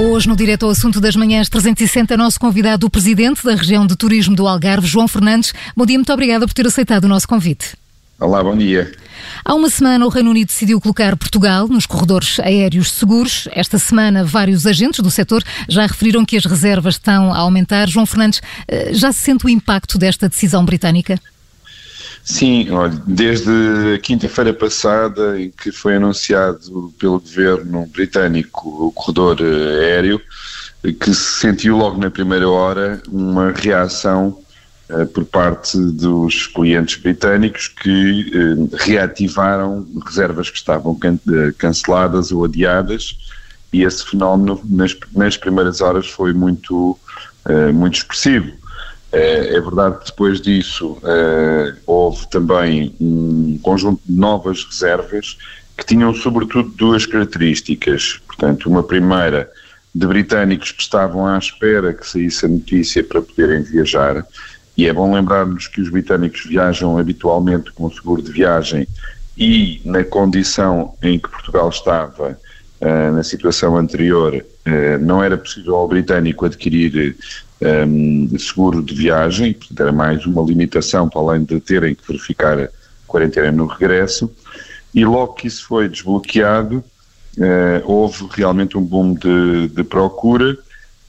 Hoje, no Direto ao Assunto das Manhãs 360, nosso convidado, o Presidente da Região de Turismo do Algarve, João Fernandes. Bom dia, muito obrigada por ter aceitado o nosso convite. Olá, bom dia. Há uma semana, o Reino Unido decidiu colocar Portugal nos corredores aéreos seguros. Esta semana, vários agentes do setor já referiram que as reservas estão a aumentar. João Fernandes, eh, já se sente o impacto desta decisão britânica? Sim, olha, desde a quinta-feira passada, em que foi anunciado pelo governo britânico o corredor eh, aéreo, que se sentiu logo na primeira hora uma reação por parte dos clientes britânicos que uh, reativaram reservas que estavam can canceladas ou adiadas e esse fenómeno nas, nas primeiras horas foi muito, muito expressivo. É, verdade que depois disso houve também um conjunto de novas reservas que tinham sobretudo duas características. Portanto, uma primeira de britânicos que estavam à espera que saísse a notícia para poderem viajar, e é bom lembrarmos que os britânicos viajam habitualmente com seguro de viagem e na condição em que Portugal estava uh, na situação anterior, uh, não era possível ao britânico adquirir um, seguro de viagem, portanto era mais uma limitação para além de terem que verificar a quarentena no regresso, e logo que isso foi desbloqueado, uh, houve realmente um boom de, de procura,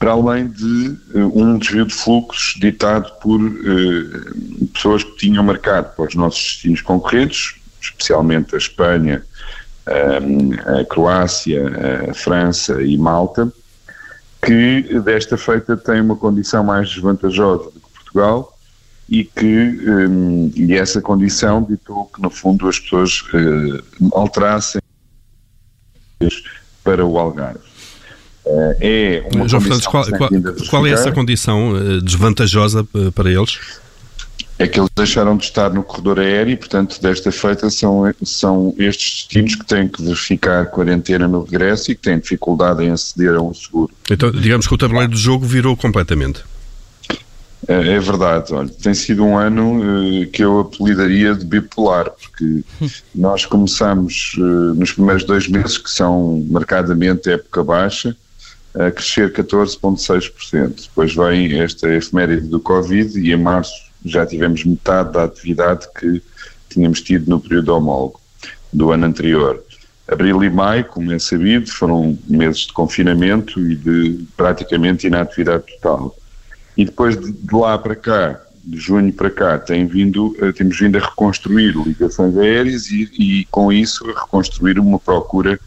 para além de uh, um desvio de fluxos ditado por uh, pessoas que tinham marcado para os nossos destinos concorrentes, especialmente a Espanha, a Croácia, a França e Malta, que desta feita tem uma condição mais desvantajosa do que Portugal e que e essa condição ditou que no fundo as pessoas alterassem para o Algarve. Uh, é uma João Fernandes, qual, qual, qual, é essa condição uh, desvantajosa para eles? é que eles deixaram de estar no corredor aéreo e, portanto, desta feita são, são estes destinos que têm que verificar quarentena no regresso e que têm dificuldade em aceder a um seguro. Então, digamos que o tabuleiro do jogo virou completamente. É, é verdade, olha, tem sido um ano uh, que eu apelidaria de bipolar, porque nós começamos uh, nos primeiros dois meses, que são marcadamente época baixa, a crescer 14,6%. Depois vem esta efeméride do Covid e em março já tivemos metade da atividade que tínhamos tido no período homólogo do ano anterior. Abril e maio, como é sabido, foram meses de confinamento e de praticamente inatividade total. E depois de, de lá para cá, de junho para cá, tem vindo, eh, temos vindo a reconstruir ligações aéreas e, e com isso a reconstruir uma procura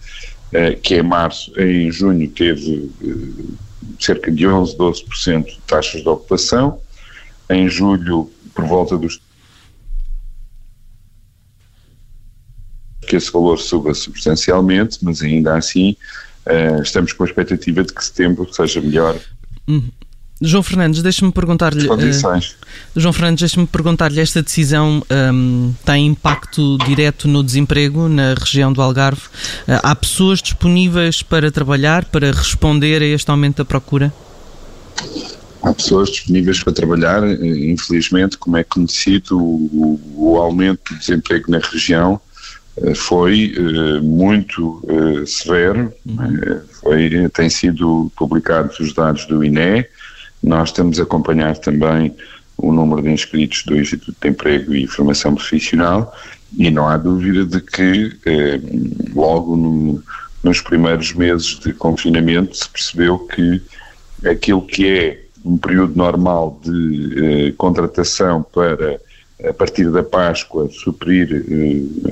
que em março, em junho teve eh, cerca de 11, 12% de taxas de ocupação, em julho, por volta dos. que esse valor suba substancialmente, mas ainda assim uh, estamos com a expectativa de que setembro seja melhor. Uhum. João Fernandes, deixa-me perguntar-lhe. Uh, João Fernandes, deixa-me perguntar-lhe: esta decisão um, tem impacto direto no desemprego na região do Algarve? Uh, há pessoas disponíveis para trabalhar, para responder a este aumento da procura? há pessoas disponíveis para trabalhar. Infelizmente, como é conhecido, o, o aumento do desemprego na região eh, foi uh, muito uh, severo. Uhum. Foi, tem sido publicados os dados do INE. Nós estamos a acompanhar também o número de inscritos do Instituto de Emprego e Formação Profissional e não há dúvida de que logo no, nos primeiros meses de confinamento se percebeu que aquilo que é um período normal de eh, contratação para, a partir da Páscoa, suprir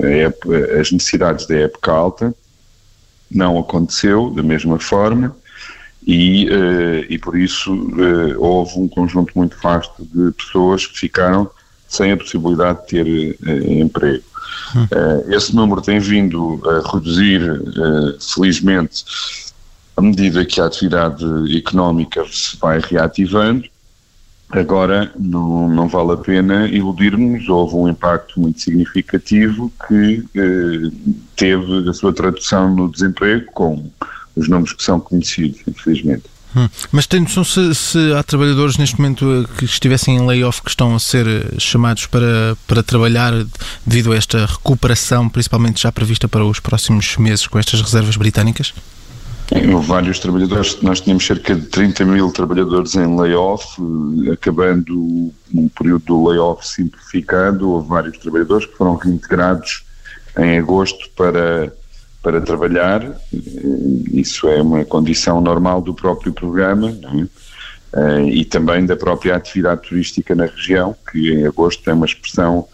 eh, época, as necessidades da época alta. Não aconteceu da mesma forma e, eh, e por isso eh, houve um conjunto muito vasto de pessoas que ficaram sem a possibilidade de ter eh, emprego. Hum. Esse número tem vindo a reduzir, felizmente, à medida que a atividade económica se vai reativando, Agora, não, não vale a pena iludirmos, houve um impacto muito significativo que eh, teve a sua tradução no desemprego, com os números que são conhecidos, infelizmente. Hum. Mas tem noção se, se, há trabalhadores neste momento eh, que estivessem em layoff que estão a ser eh, chamados para, para trabalhar devido a esta recuperação, principalmente já prevista para os próximos meses com estas reservas britânicas? Houve vários trabalhadores, nós tínhamos cerca de 30 mil trabalhadores em layoff, eh, acabando um período do layoff simplificado, houve vários trabalhadores que foram reintegrados em agosto para, para trabalhar, eh, isso é uma condição normal do próprio programa, é? e também da própria atividade turística na região, que em agosto é uma expressão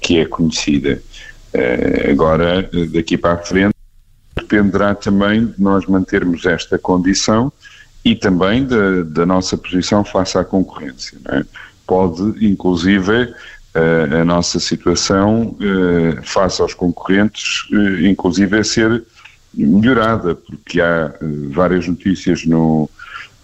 que é conhecida. Agora, daqui para a frente, dependerá também de nós mantermos esta condição e também da, da nossa posição face à concorrência. É? Pode, inclusive, a, a nossa situação uh, face aos concorrentes, uh, inclusive, ser melhorada, porque há uh, várias notícias no,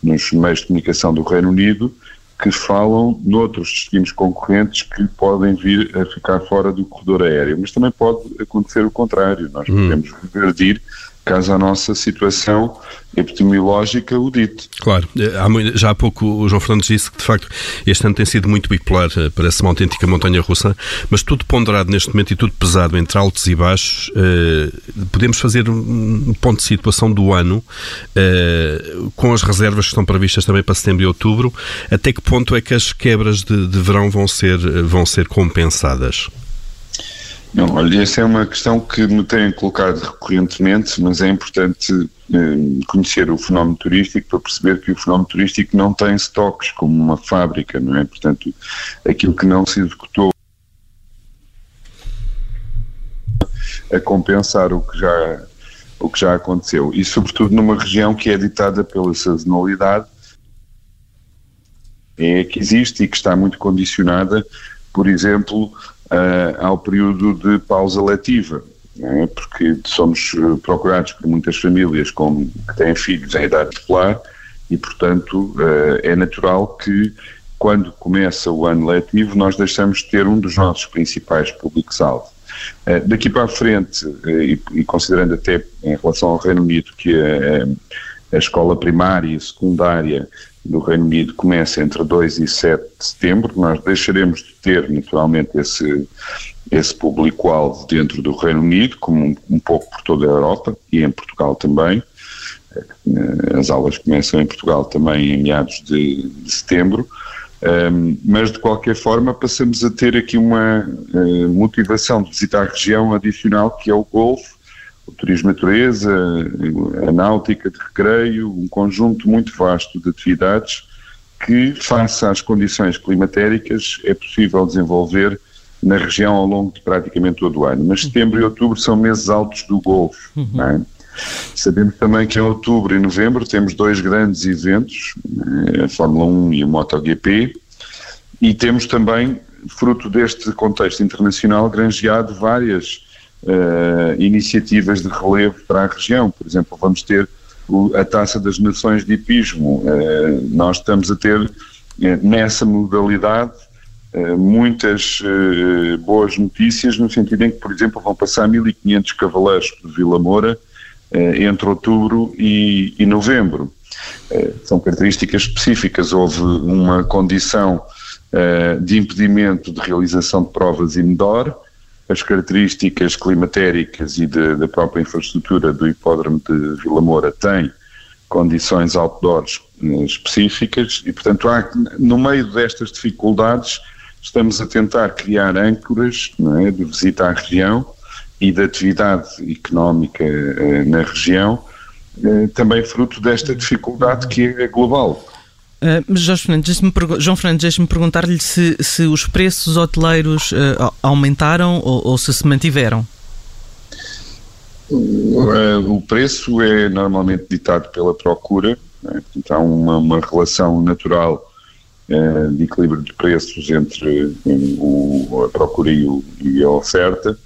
nos meios de comunicação do Reino Unido que falam noutros destinos concorrentes que podem vir a ficar fora do corredor aéreo, mas também pode acontecer o contrário, nós hum. podemos revertir caso a nossa situação epidemiológica o dite. Claro, eh, já há pouco o João Fernandes disse que de facto este ano tem sido muito bipolar, eh, parece uma autêntica montanha russa, mas tudo ponderado neste momento e tudo pesado entre altos e baixos, eh, podemos fazer um ponto de situação do ano com as reservas que estão previstas também para setembro e outubro, até que ponto é que as quebras de, de verão vão ser, vão ser compensadas? Não, olha, essa é uma questão que me têm colocado recorrentemente, mas é importante eh, conhecer o fenómeno turístico para perceber que o fenómeno turístico não tem estoques como uma fábrica, não é? Portanto, aquilo que não se executou a compensar o que já o que já aconteceu e sobretudo numa região que é ditada pela sazonalidade é que existe e que está muito condicionada, por exemplo, ao período de pausa letiva, é? porque somos eh, procurados por muitas famílias com, que têm filhos em idade escolar e, portanto, uh, é natural que quando começa o ano letivo nós deixamos de ter um dos nossos principais públicos-alvo. Daqui para a frente, e, considerando até em relação ao Reino Unido que a, a escola primária e secundária do Reino Unido começa entre 2 e 7 de setembro. Nós deixaremos de ter, naturalmente, esse, esse público-alvo dentro do Reino Unido, como um, um, pouco por toda a Europa e em Portugal também. Eh, as aulas começam em Portugal também em meados de, de setembro. Um, mas de qualquer forma passamos a ter aqui uma uh, motivação de visitar a região adicional que é o Golfo o turismo natureza, a náutica de recreio, um conjunto muito vasto de atividades que, face às condições climatéricas, é possível desenvolver na região ao longo de praticamente todo o ano. Mas setembro e outubro são meses altos do Golfo. Uhum. É? Sabemos também que em outubro e novembro temos dois grandes eventos, eh, a Fórmula 1 e o MotoGP, e temos também, fruto deste contexto internacional, granjeado várias uh, iniciativas de relevo para a região. Por exemplo, vamos ter o, a Taça das Nações de Hipismo. Uh, nós estamos a ter, uh, nessa modalidade, muitas boas notícias, no sentido em que, por exemplo, vão passar 1.500 cavaleiros de Vila Moura entre outubro e, e novembro. são características específicas. Houve uma condição de impedimento de realização de provas indoor, as características climatéricas e de, da própria infraestrutura do hipódromo de Vila Moura têm condições outdoors eh, específicas e, portanto, há, no meio destas dificuldades, estamos a tentar criar âncoras é, de visita à região e de atividade económica eh, na região, eh, também fruto desta dificuldade que é global. Uh, mas João Fernandes, deixe-me perguntar-lhe se, se os preços hoteleiros uh, aumentaram ou, ou, se se mantiveram. Uh, o preço é normalmente ditado pela procura, né? portanto há uma, uma relação natural de equilíbrio de preços entre o, a procura e, o, e, a oferta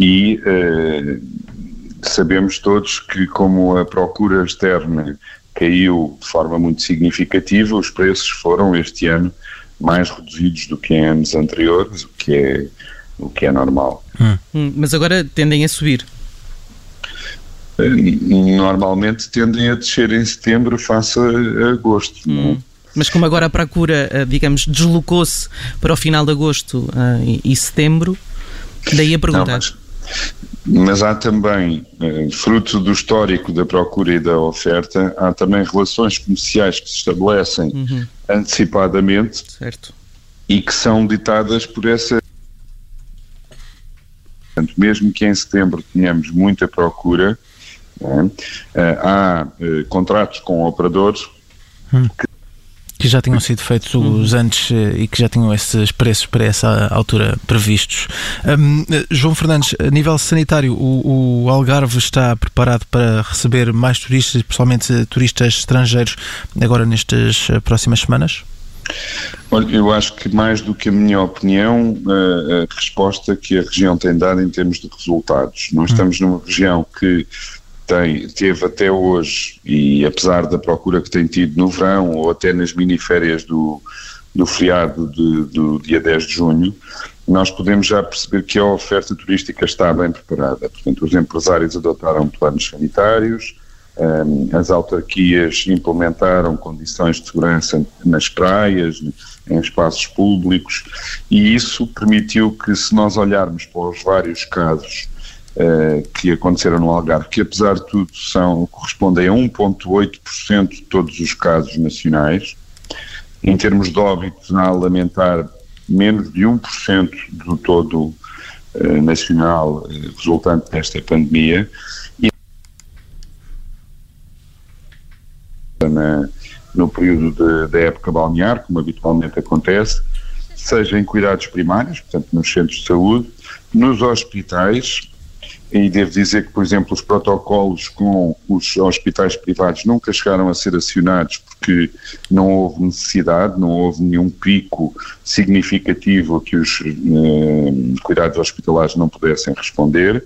e sabemos todos que como a procura externa caiu de forma muito significativa, os preços foram este ano mais reduzidos do que em anos anteriores, o que é, o que é normal. Hum. Mas agora tendem a subir. Eh, normalmente tendem a descer em setembro face a agosto. É? Hum. Mas como agora a procura, eh, digamos, deslocou-se para o final de agosto uh, e setembro, daí a pergunta. Não, mas, mas, há também, uh, fruto do histórico da procura e da oferta, há também relações comerciais que se estabelecem uhum. antecipadamente certo. e que são ditadas por essa. Portanto, mesmo que em setembro tenhamos muita procura, é? há contratos com operadores hum. que que já tinham sido feitos os uhum. antes eh, e que já tinham esses preços para essa altura previstos. Um, eh, João Fernandes, a nível sanitário, o, o, Algarve está preparado para receber mais turistas, principalmente turistas estrangeiros, agora nestas eh, próximas semanas? Olha, eu acho que mais do que a minha opinião, a, a resposta que a região tem dado em termos de resultados. Nós uhum. estamos numa região que tem, teve até hoje, e apesar da procura que tem tido no verão ou até nas miniférias do, do feriado de, do dia 10 de junho, nós podemos já perceber que a oferta turística está bem preparada. Portanto, os empresários adotaram planos sanitários, um, as autarquias implementaram condições de segurança nas praias, em espaços públicos, e isso permitiu que, se nós olharmos para os vários casos que aconteceram no Algarve, que apesar de tudo são, correspondem a 1,8% de todos os casos nacionais. Em termos de óbitos, há lamentar menos de 1% do todo uh, nacional uh, resultante desta pandemia. E na, no período da época balnear, como habitualmente acontece, seja em cuidados primários, portanto nos centros de saúde, nos hospitais, e devo dizer que, por exemplo, os protocolos com os hospitais privados nunca chegaram a ser acionados porque não houve necessidade, não houve nenhum pico significativo que os eh, cuidados hospitalares não pudessem responder.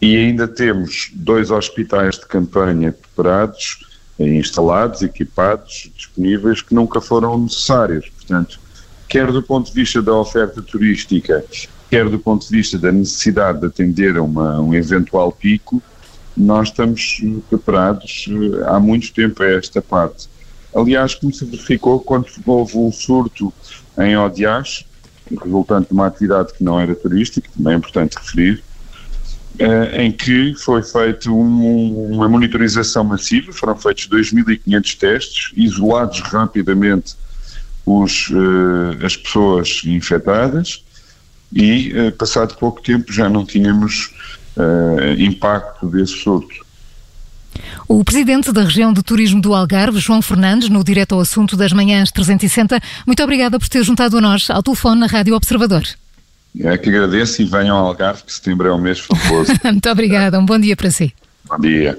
E ainda temos dois hospitais de campanha preparados, eh, instalados, equipados, disponíveis, que nunca foram necessários. Portanto, quer do ponto de vista da oferta turística, quer do ponto de vista da necessidade de atender a uma, um eventual pico, nós estamos preparados eh, há muito tempo a esta parte. Aliás, como se verificou quando houve um surto em Odias, resultante de uma atividade que não era turística, também é importante referir, eh, em que foi feita um, uma monitorização massiva, foram feitos 2.500 testes, isolados rapidamente os, eh, as pessoas infectadas, e, uh, passado pouco tempo, já não tínhamos uh, impacto desse surto. O presidente da região de turismo do Algarve, João Fernandes, no direto ao assunto das manhãs 360, muito obrigada por ter juntado a nós ao telefone na Rádio Observador. É que agradeço e venham ao Algarve, que setembro é um mês famoso. muito obrigada, um bom dia para si. Bom dia.